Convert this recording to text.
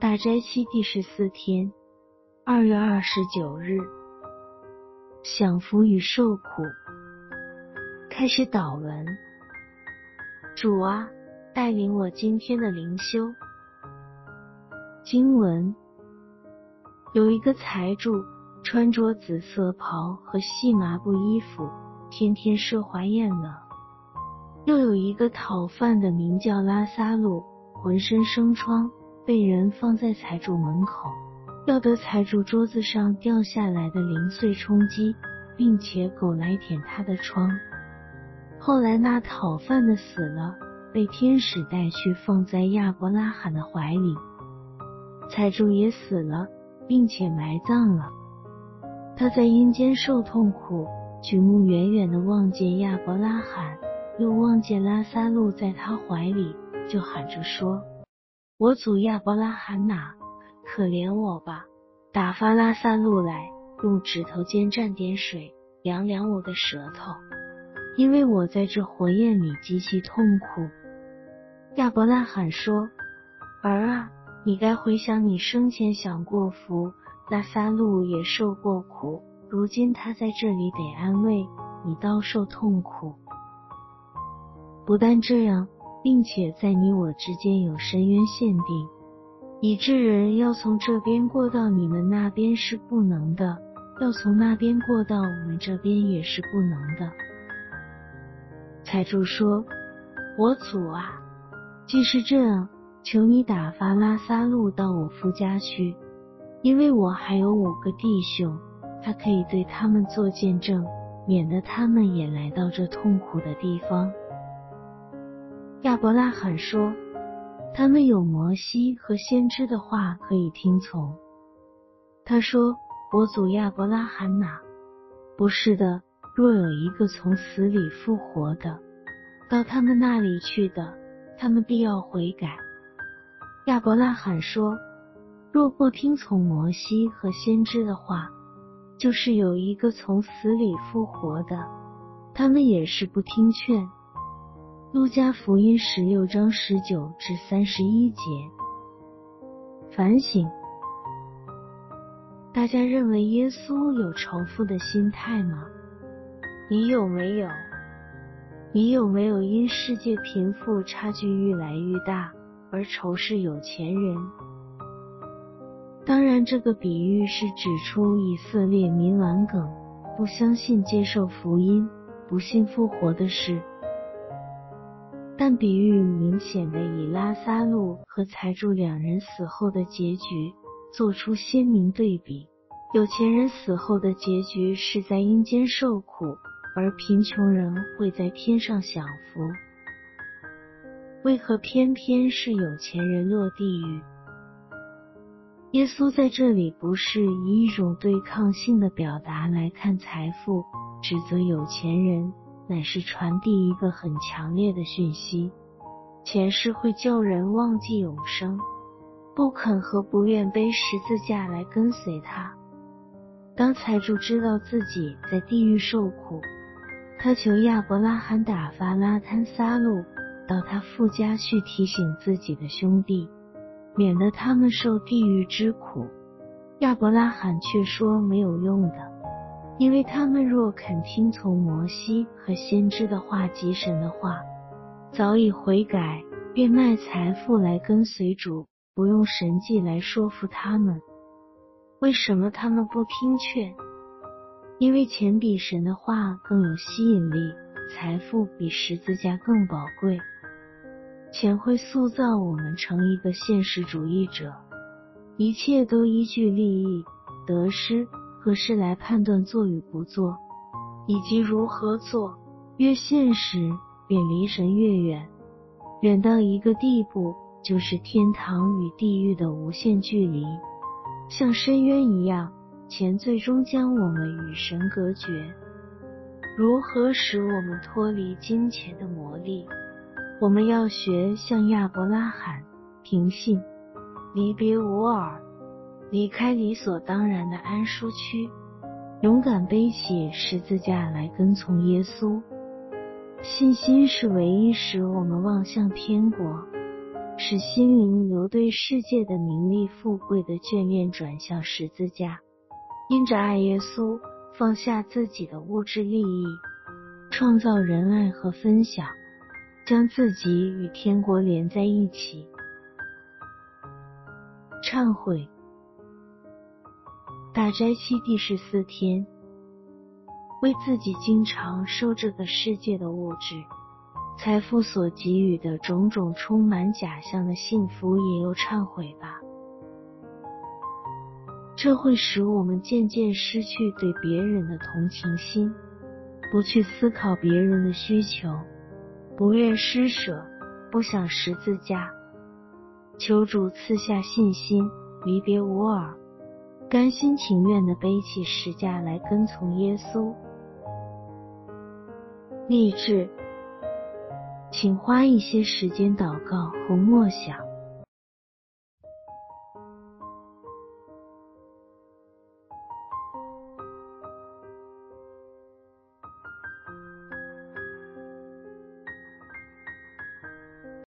大斋期第十四天，二月二十九日，享福与受苦。开始祷文，主啊，带领我今天的灵修。经文有一个财主，穿着紫色袍和细麻布衣服，天天奢华宴乐；又有一个讨饭的，名叫拉萨路，浑身生疮。被人放在财主门口，要得财主桌子上掉下来的零碎充饥，并且狗来舔他的疮。后来那讨饭的死了，被天使带去放在亚伯拉罕的怀里。财主也死了，并且埋葬了。他在阴间受痛苦，举目远远的望见亚伯拉罕，又望见拉萨路在他怀里，就喊着说。我祖亚伯拉罕呐，可怜我吧！打发拉萨路来，用指头尖蘸点水，凉凉我的舌头，因为我在这火焰里极其痛苦。亚伯拉罕说：“儿啊，你该回想你生前享过福，拉萨路也受过苦，如今他在这里得安慰，你倒受痛苦。不但这样。”并且在你我之间有深渊限定，以致人要从这边过到你们那边是不能的，要从那边过到我们这边也是不能的。财主说：“我祖啊，既是这样，求你打发拉萨路到我夫家去，因为我还有五个弟兄，他可以对他们做见证，免得他们也来到这痛苦的地方。”亚伯拉罕说：“他们有摩西和先知的话可以听从。”他说：“我祖亚伯拉罕哪？不是的。若有一个从死里复活的，到他们那里去的，他们必要悔改。”亚伯拉罕说：“若不听从摩西和先知的话，就是有一个从死里复活的，他们也是不听劝。”路加福音十六章十九至三十一节。反省：大家认为耶稣有仇富的心态吗？你有没有？你有没有因世界贫富差距愈来愈大而仇视有钱人？当然，这个比喻是指出以色列民顽梗，不相信接受福音，不信复活的事。但比喻明显的以拉萨路和财主两人死后的结局做出鲜明对比。有钱人死后的结局是在阴间受苦，而贫穷人会在天上享福。为何偏偏是有钱人落地狱？耶稣在这里不是以一种对抗性的表达来看财富，指责有钱人。乃是传递一个很强烈的讯息：前世会叫人忘记永生，不肯和不愿背十字架来跟随他。当财主知道自己在地狱受苦，他求亚伯拉罕打发拉坦撒路到他父家去提醒自己的兄弟，免得他们受地狱之苦。亚伯拉罕却说没有用的。因为他们若肯听从摩西和先知的话及神的话，早已悔改，变卖财富来跟随主，不用神迹来说服他们。为什么他们不听劝？因为钱比神的话更有吸引力，财富比十字架更宝贵。钱会塑造我们成一个现实主义者，一切都依据利益得失。何时来判断做与不做，以及如何做？越现实，便离神越远，远到一个地步，就是天堂与地狱的无限距离，像深渊一样。钱最终将我们与神隔绝。如何使我们脱离金钱的魔力？我们要学像亚伯拉罕，平信，离别无耳。离开理所当然的安舒区，勇敢背起十字架来跟从耶稣。信心是唯一使我们望向天国、使心灵由对世界的名利富贵的眷恋转向十字架，因着爱耶稣，放下自己的物质利益，创造仁爱和分享，将自己与天国连在一起。忏悔，大斋期第十四天，为自己经常受这个世界的物质。财富所给予的种种充满假象的幸福，也有忏悔吧。这会使我们渐渐失去对别人的同情心，不去思考别人的需求，不愿施舍，不想十字架。求主赐下信心，离别无耳，甘心情愿的背起石架来跟从耶稣。励志。请花一些时间祷告和默想。